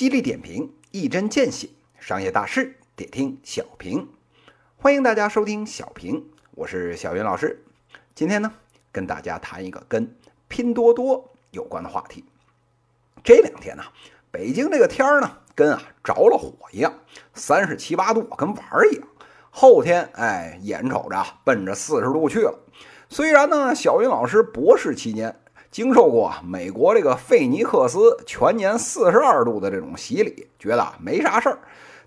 犀利点评，一针见血，商业大事得听小平。欢迎大家收听小平，我是小云老师。今天呢，跟大家谈一个跟拼多多有关的话题。这两天呢，北京这个天儿呢，跟啊着了火一样，三十七八度，跟玩儿一样。后天，哎，眼瞅着奔着四十度去了。虽然呢，小云老师博士期间经受过美国这个费尼克斯全年四十二度的这种洗礼，觉得没啥事儿。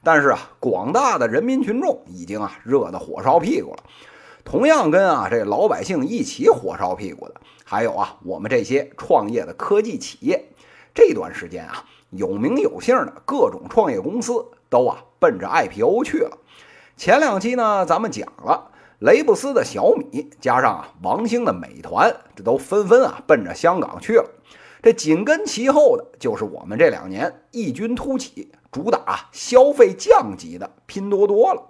但是啊，广大的人民群众已经啊热得火烧屁股了。同样跟啊这老百姓一起火烧屁股的，还有啊我们这些创业的科技企业。这段时间啊，有名有姓的各种创业公司都啊奔着 IPO 去了。前两期呢，咱们讲了雷布斯的小米，加上啊王兴的美团，这都纷纷啊奔着香港去了。这紧跟其后的就是我们这两年异军突起、主打消费降级的拼多多了。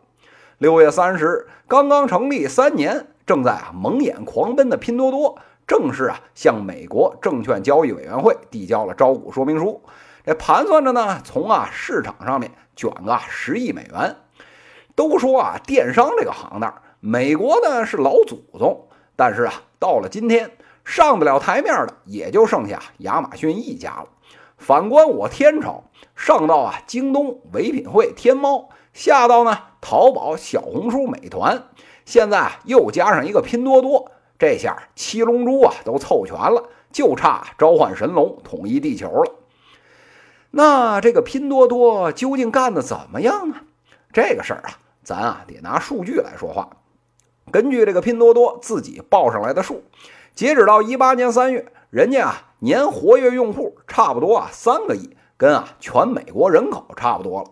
六月三十日，刚刚成立三年，正在啊蒙眼狂奔的拼多多，正式啊向美国证券交易委员会递交了招股说明书。这盘算着呢，从啊市场上面卷个十亿美元。都说啊，电商这个行当，美国呢是老祖宗，但是啊，到了今天，上得了台面的也就剩下亚马逊一家了。反观我天朝，上到啊京东、唯品会、天猫，下到呢淘宝、小红书、美团，现在又加上一个拼多多，这下七龙珠啊都凑全了，就差召唤神龙统一地球了。那这个拼多多究竟干的怎么样呢？这个事儿啊。咱啊得拿数据来说话。根据这个拼多多自己报上来的数，截止到一八年三月，人家啊年活跃用户差不多啊三个亿，跟啊全美国人口差不多了。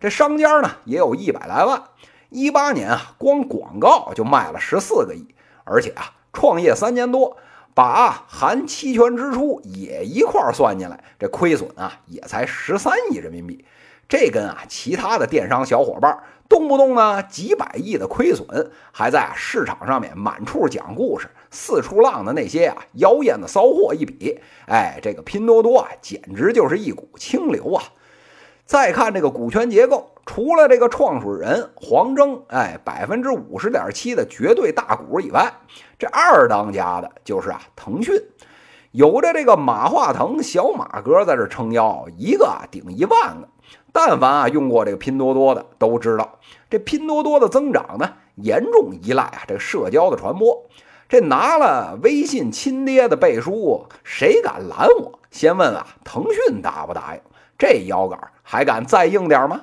这商家呢也有一百来万。一八年啊光广告就卖了十四个亿，而且啊创业三年多，把含期权支出也一块算进来，这亏损啊也才十三亿人民币。这跟啊其他的电商小伙伴。动不动呢几百亿的亏损，还在市场上面满处讲故事、四处浪的那些啊妖艳的骚货一比，哎，这个拼多多啊简直就是一股清流啊！再看这个股权结构，除了这个创始人黄峥，哎，百分之五十点七的绝对大股以外，这二当家的就是啊腾讯，有着这个马化腾小马哥在这撑腰，一个顶一万个。但凡啊用过这个拼多多的都知道，这拼多多的增长呢，严重依赖啊这个社交的传播。这拿了微信亲爹的背书，谁敢拦我？先问啊，腾讯答不答应？这腰杆还敢再硬点吗？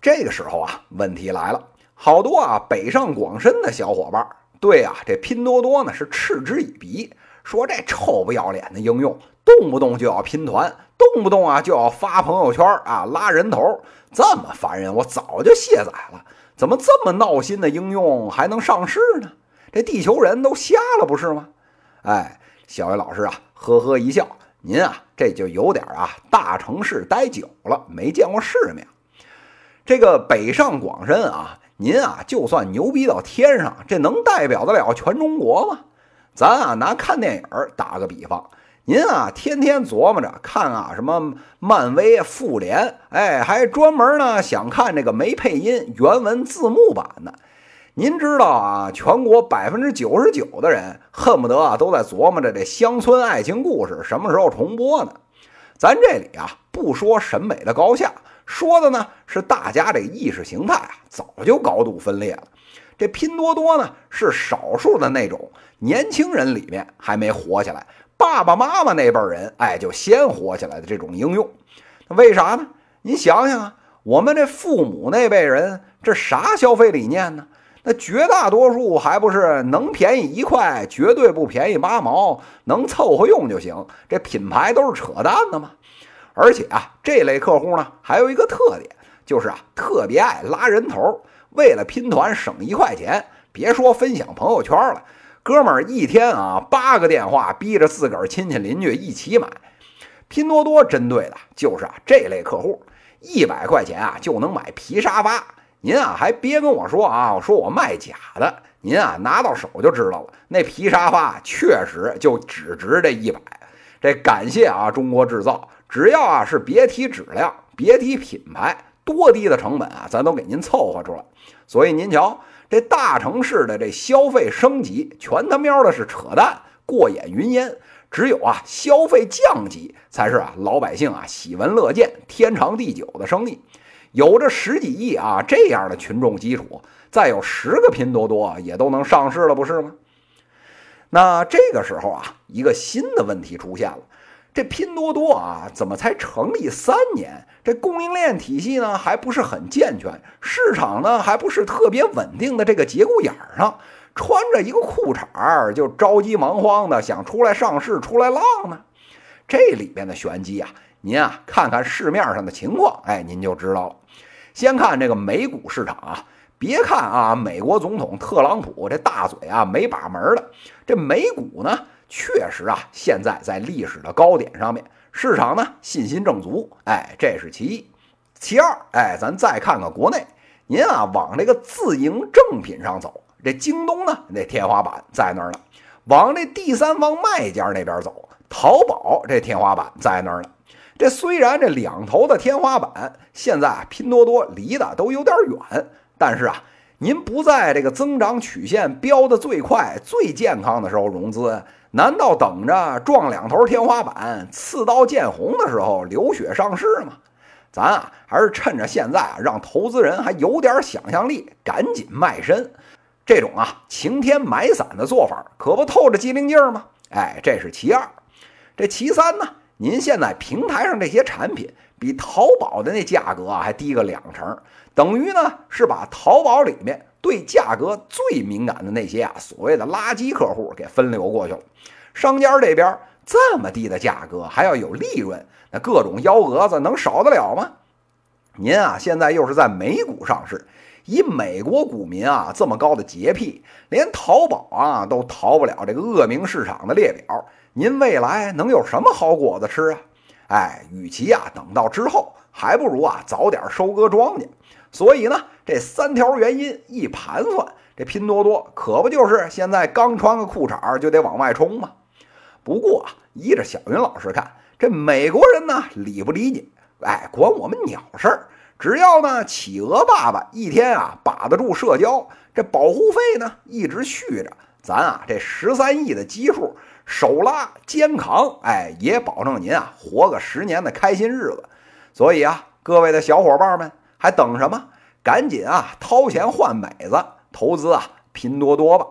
这个时候啊，问题来了，好多啊北上广深的小伙伴对啊这拼多多呢是嗤之以鼻，说这臭不要脸的应用，动不动就要拼团。动不动啊就要发朋友圈啊拉人头，这么烦人，我早就卸载了。怎么这么闹心的应用还能上市呢？这地球人都瞎了不是吗？哎，小伟老师啊，呵呵一笑，您啊这就有点啊大城市待久了，没见过世面。这个北上广深啊，您啊就算牛逼到天上，这能代表得了全中国吗？咱啊拿看电影打个比方。您啊，天天琢磨着看啊，什么漫威、复联，哎，还专门呢想看这个没配音原文字幕版的。您知道啊，全国百分之九十九的人恨不得啊都在琢磨着这乡村爱情故事什么时候重播呢？咱这里啊不说审美的高下，说的呢是大家这意识形态啊早就高度分裂了。这拼多多呢是少数的那种年轻人里面还没火起来。爸爸妈妈那辈人，哎，就先火起来的这种应用，为啥呢？您想想啊，我们这父母那辈人，这啥消费理念呢？那绝大多数还不是能便宜一块，绝对不便宜八毛，能凑合用就行。这品牌都是扯淡的嘛。而且啊，这类客户呢，还有一个特点，就是啊，特别爱拉人头，为了拼团省一块钱，别说分享朋友圈了。哥们儿一天啊八个电话，逼着自个儿亲戚邻居一起买。拼多多针对的就是啊这类客户，一百块钱啊就能买皮沙发。您啊还别跟我说啊，说我卖假的。您啊拿到手就知道了，那皮沙发确实就只值这一百。这感谢啊中国制造，只要啊是别提质量，别提品牌，多低的成本啊，咱都给您凑合出来。所以您瞧，这大城市的这消费升级，全他喵的是扯淡，过眼云烟。只有啊消费降级，才是啊老百姓啊喜闻乐见、天长地久的生意。有着十几亿啊这样的群众基础，再有十个拼多多也都能上市了，不是吗？那这个时候啊，一个新的问题出现了：这拼多多啊，怎么才成立三年？这供应链体系呢还不是很健全，市场呢还不是特别稳定的这个节骨眼上，穿着一个裤衩儿就着急忙慌的想出来上市、出来浪呢？这里边的玄机啊，您啊看看市面上的情况，哎，您就知道了。先看这个美股市场啊。别看啊，美国总统特朗普这大嘴啊没把门的，这美股呢确实啊现在在历史的高点上面，市场呢信心正足，哎，这是其一。其二，哎，咱再看看国内，您啊往这个自营正品上走，这京东呢那天花板在那儿呢；往这第三方卖家那边走，淘宝这天花板在那儿呢。这虽然这两头的天花板现在拼多多离得都有点远。但是啊，您不在这个增长曲线飙得最快、最健康的时候融资，难道等着撞两头天花板、刺刀见红的时候流血上市吗？咱啊，还是趁着现在啊，让投资人还有点想象力，赶紧卖身。这种啊晴天买伞的做法，可不透着机灵劲儿吗？哎，这是其二。这其三呢？您现在平台上这些产品，比淘宝的那价格啊还低个两成。等于呢是把淘宝里面对价格最敏感的那些啊所谓的垃圾客户给分流过去了。商家这边这么低的价格还要有利润，那各种幺蛾子能少得了吗？您啊现在又是在美股上市，以美国股民啊这么高的洁癖，连淘宝啊都逃不了这个恶名市场的列表。您未来能有什么好果子吃啊？哎，与其啊等到之后，还不如啊早点收割庄稼。所以呢，这三条原因一盘算，这拼多多可不就是现在刚穿个裤衩就得往外冲吗？不过啊，依着小云老师看，这美国人呢理不理解，哎，管我们鸟事儿。只要呢企鹅爸爸一天啊把得住社交，这保护费呢一直续着，咱啊这十三亿的基数手拉肩扛，哎，也保证您啊活个十年的开心日子。所以啊，各位的小伙伴们。还等什么？赶紧啊，掏钱换美子，投资啊，拼多多吧！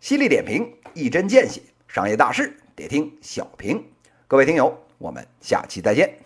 犀利点评，一针见血，商业大事得听小平。各位听友，我们下期再见。